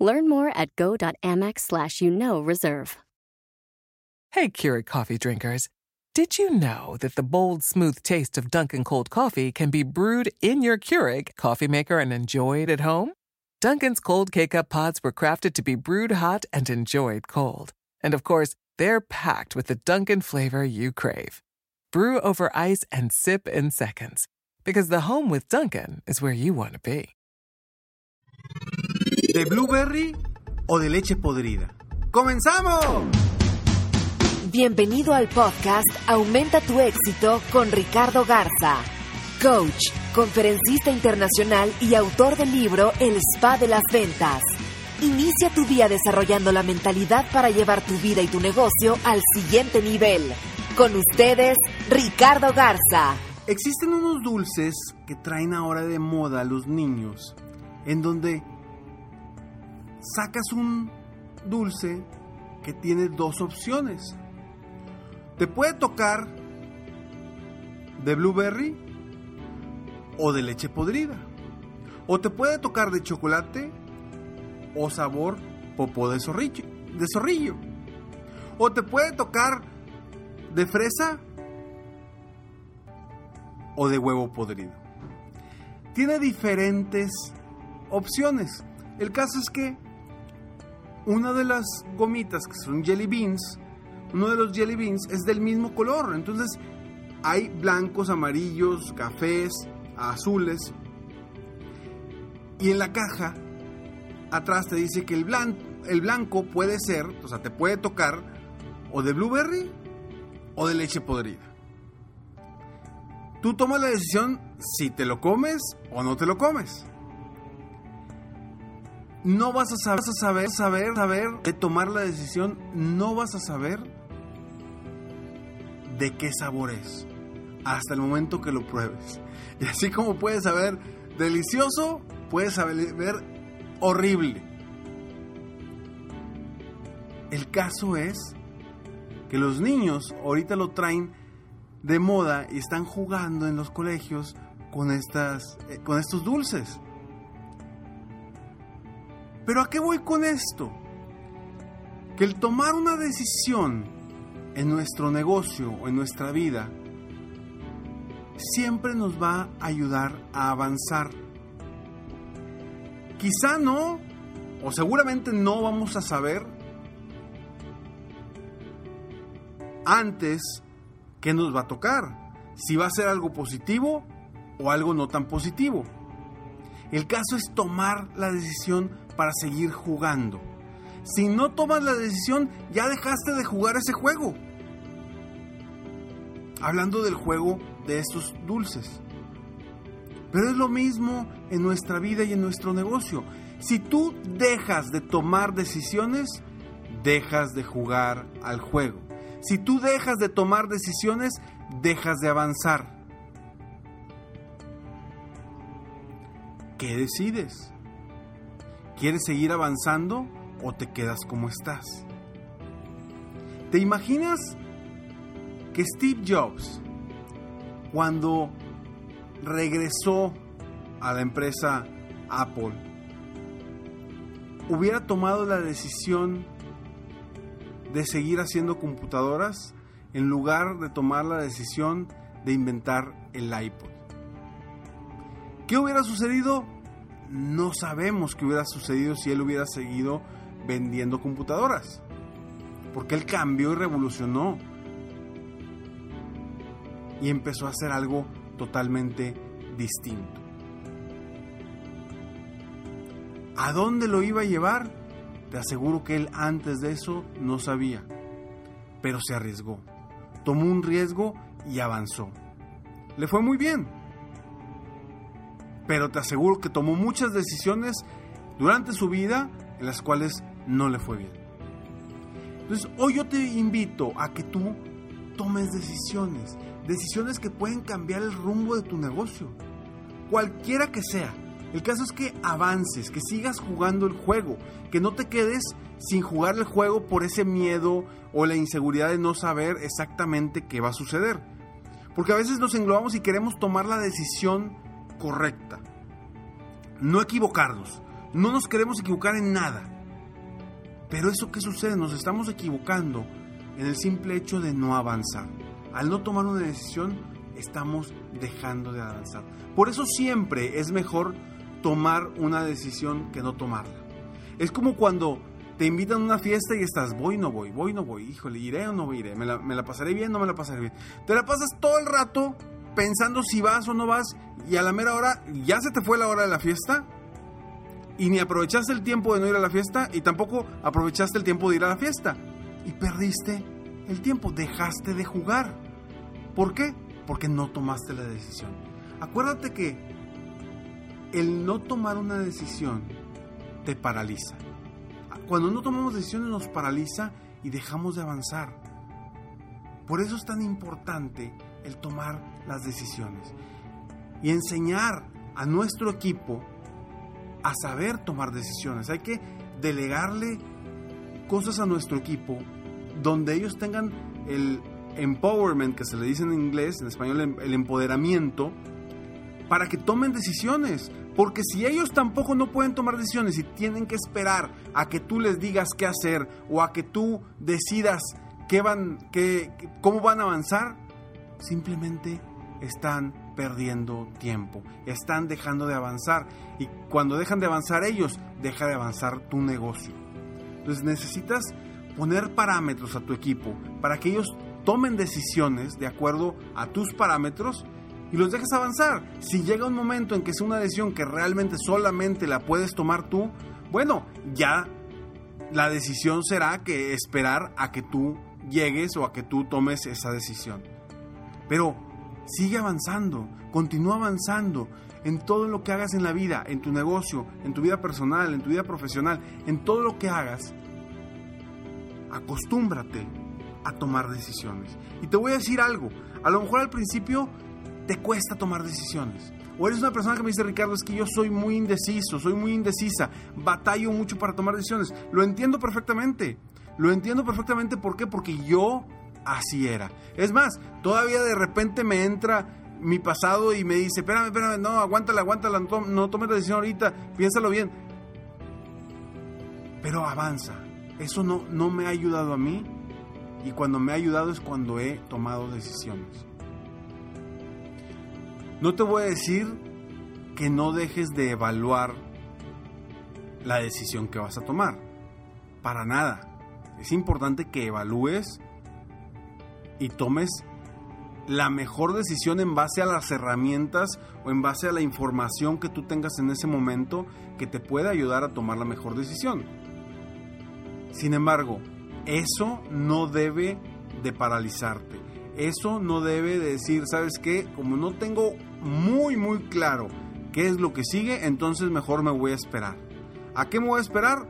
Learn more at go.amex slash you know reserve. Hey, Keurig coffee drinkers. Did you know that the bold, smooth taste of Dunkin' cold coffee can be brewed in your Keurig coffee maker and enjoyed at home? Dunkin's cold K-Cup pods were crafted to be brewed hot and enjoyed cold. And of course, they're packed with the Dunkin' flavor you crave. Brew over ice and sip in seconds. Because the home with Dunkin' is where you want to be. ¿De blueberry o de leche podrida? ¡Comenzamos! Bienvenido al podcast Aumenta tu éxito con Ricardo Garza, coach, conferencista internacional y autor del libro El Spa de las Ventas. Inicia tu día desarrollando la mentalidad para llevar tu vida y tu negocio al siguiente nivel. Con ustedes, Ricardo Garza. Existen unos dulces que traen ahora de moda a los niños, en donde sacas un dulce que tiene dos opciones. Te puede tocar de blueberry o de leche podrida. O te puede tocar de chocolate o sabor popó de zorrillo. De zorrillo. O te puede tocar de fresa o de huevo podrido. Tiene diferentes opciones. El caso es que una de las gomitas que son jelly beans, uno de los jelly beans es del mismo color. Entonces hay blancos, amarillos, cafés, azules. Y en la caja atrás te dice que el blanco, el blanco puede ser, o sea, te puede tocar o de blueberry o de leche podrida. Tú tomas la decisión si te lo comes o no te lo comes. No vas a saber, saber, saber, saber de tomar la decisión, no vas a saber de qué sabor es hasta el momento que lo pruebes. Y así como puedes saber delicioso, puedes saber horrible. El caso es que los niños ahorita lo traen de moda y están jugando en los colegios con, estas, eh, con estos dulces. Pero ¿a qué voy con esto? Que el tomar una decisión en nuestro negocio o en nuestra vida siempre nos va a ayudar a avanzar. Quizá no, o seguramente no vamos a saber antes qué nos va a tocar, si va a ser algo positivo o algo no tan positivo. El caso es tomar la decisión para seguir jugando. Si no tomas la decisión, ya dejaste de jugar ese juego. Hablando del juego de estos dulces. Pero es lo mismo en nuestra vida y en nuestro negocio. Si tú dejas de tomar decisiones, dejas de jugar al juego. Si tú dejas de tomar decisiones, dejas de avanzar. ¿Qué decides? ¿Quieres seguir avanzando o te quedas como estás? ¿Te imaginas que Steve Jobs, cuando regresó a la empresa Apple, hubiera tomado la decisión de seguir haciendo computadoras en lugar de tomar la decisión de inventar el iPod. ¿Qué hubiera sucedido? No sabemos qué hubiera sucedido si él hubiera seguido vendiendo computadoras. Porque él cambió y revolucionó. Y empezó a hacer algo totalmente distinto. ¿A dónde lo iba a llevar? Te aseguro que él antes de eso no sabía, pero se arriesgó, tomó un riesgo y avanzó. Le fue muy bien, pero te aseguro que tomó muchas decisiones durante su vida en las cuales no le fue bien. Entonces, hoy yo te invito a que tú tomes decisiones, decisiones que pueden cambiar el rumbo de tu negocio, cualquiera que sea. El caso es que avances, que sigas jugando el juego, que no te quedes sin jugar el juego por ese miedo o la inseguridad de no saber exactamente qué va a suceder. Porque a veces nos englobamos y queremos tomar la decisión correcta. No equivocarnos. No nos queremos equivocar en nada. Pero eso que sucede, nos estamos equivocando en el simple hecho de no avanzar. Al no tomar una decisión, estamos dejando de avanzar. Por eso siempre es mejor tomar una decisión que no tomarla. Es como cuando te invitan a una fiesta y estás, voy, no voy, voy, no voy, híjole, iré o no iré, me la, me la pasaré bien, no me la pasaré bien. Te la pasas todo el rato pensando si vas o no vas y a la mera hora ya se te fue la hora de la fiesta y ni aprovechaste el tiempo de no ir a la fiesta y tampoco aprovechaste el tiempo de ir a la fiesta y perdiste el tiempo, dejaste de jugar. ¿Por qué? Porque no tomaste la decisión. Acuérdate que el no tomar una decisión te paraliza. Cuando no tomamos decisiones nos paraliza y dejamos de avanzar. Por eso es tan importante el tomar las decisiones y enseñar a nuestro equipo a saber tomar decisiones. Hay que delegarle cosas a nuestro equipo donde ellos tengan el empowerment, que se le dice en inglés, en español el empoderamiento, para que tomen decisiones. Porque si ellos tampoco no pueden tomar decisiones y tienen que esperar a que tú les digas qué hacer o a que tú decidas qué van, qué, cómo van a avanzar, simplemente están perdiendo tiempo, están dejando de avanzar y cuando dejan de avanzar ellos, deja de avanzar tu negocio. Entonces necesitas poner parámetros a tu equipo para que ellos tomen decisiones de acuerdo a tus parámetros y los dejes avanzar. Si llega un momento en que es una decisión que realmente solamente la puedes tomar tú, bueno, ya la decisión será que esperar a que tú llegues o a que tú tomes esa decisión. Pero sigue avanzando, continúa avanzando en todo lo que hagas en la vida, en tu negocio, en tu vida personal, en tu vida profesional, en todo lo que hagas. Acostúmbrate a tomar decisiones. Y te voy a decir algo, a lo mejor al principio te cuesta tomar decisiones. O eres una persona que me dice, Ricardo, es que yo soy muy indeciso, soy muy indecisa, batallo mucho para tomar decisiones. Lo entiendo perfectamente. Lo entiendo perfectamente, ¿por qué? Porque yo así era. Es más, todavía de repente me entra mi pasado y me dice, espérame, espérame, no, aguántala, aguántala, no, no tomes la decisión ahorita, piénsalo bien. Pero avanza. Eso no, no me ha ayudado a mí y cuando me ha ayudado es cuando he tomado decisiones. No te voy a decir que no dejes de evaluar la decisión que vas a tomar. Para nada. Es importante que evalúes y tomes la mejor decisión en base a las herramientas o en base a la información que tú tengas en ese momento que te pueda ayudar a tomar la mejor decisión. Sin embargo, eso no debe de paralizarte. Eso no debe de decir, ¿sabes qué? Como no tengo muy, muy claro qué es lo que sigue, entonces mejor me voy a esperar. ¿A qué me voy a esperar?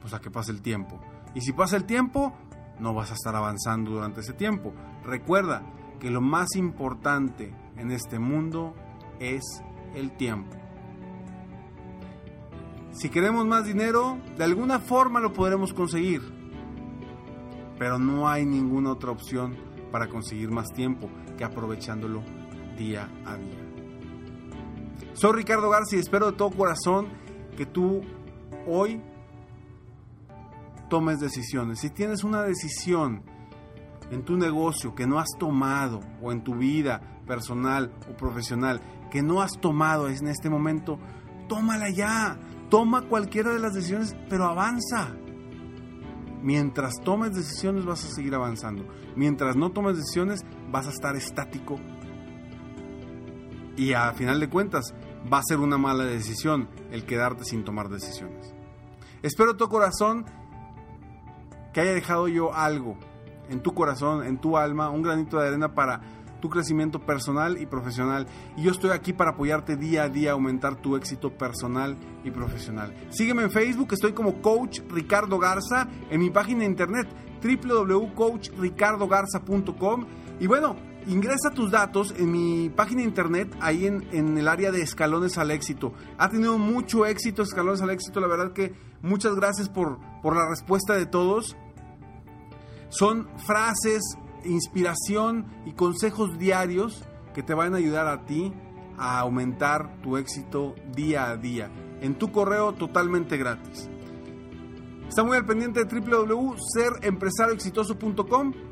Pues a que pase el tiempo. Y si pasa el tiempo, no vas a estar avanzando durante ese tiempo. Recuerda que lo más importante en este mundo es el tiempo. Si queremos más dinero, de alguna forma lo podremos conseguir. Pero no hay ninguna otra opción para conseguir más tiempo que aprovechándolo día a día. Soy Ricardo García y espero de todo corazón que tú hoy tomes decisiones. Si tienes una decisión en tu negocio que no has tomado o en tu vida personal o profesional que no has tomado en este momento, tómala ya. Toma cualquiera de las decisiones, pero avanza. Mientras tomes decisiones vas a seguir avanzando. Mientras no tomes decisiones vas a estar estático. Y a final de cuentas va a ser una mala decisión el quedarte sin tomar decisiones. Espero tu corazón que haya dejado yo algo en tu corazón, en tu alma, un granito de arena para tu crecimiento personal y profesional. Y yo estoy aquí para apoyarte día a día aumentar tu éxito personal y profesional. Sígueme en Facebook, estoy como Coach Ricardo Garza, en mi página de internet www.coachricardogarza.com y bueno, ingresa tus datos en mi página internet, ahí en, en, el área de escalones al éxito. Ha tenido mucho éxito escalones al éxito, la verdad que muchas gracias por, por la respuesta de todos. Son frases, inspiración y consejos diarios que te van a ayudar a ti a aumentar tu éxito día a día en tu correo totalmente gratis. Está muy al pendiente de www.serempresarioexitoso.com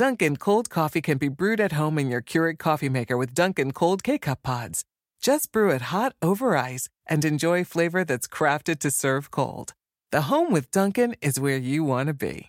Dunkin' cold coffee can be brewed at home in your Keurig coffee maker with Dunkin' cold K-cup pods. Just brew it hot over ice and enjoy flavor that's crafted to serve cold. The home with Dunkin' is where you want to be.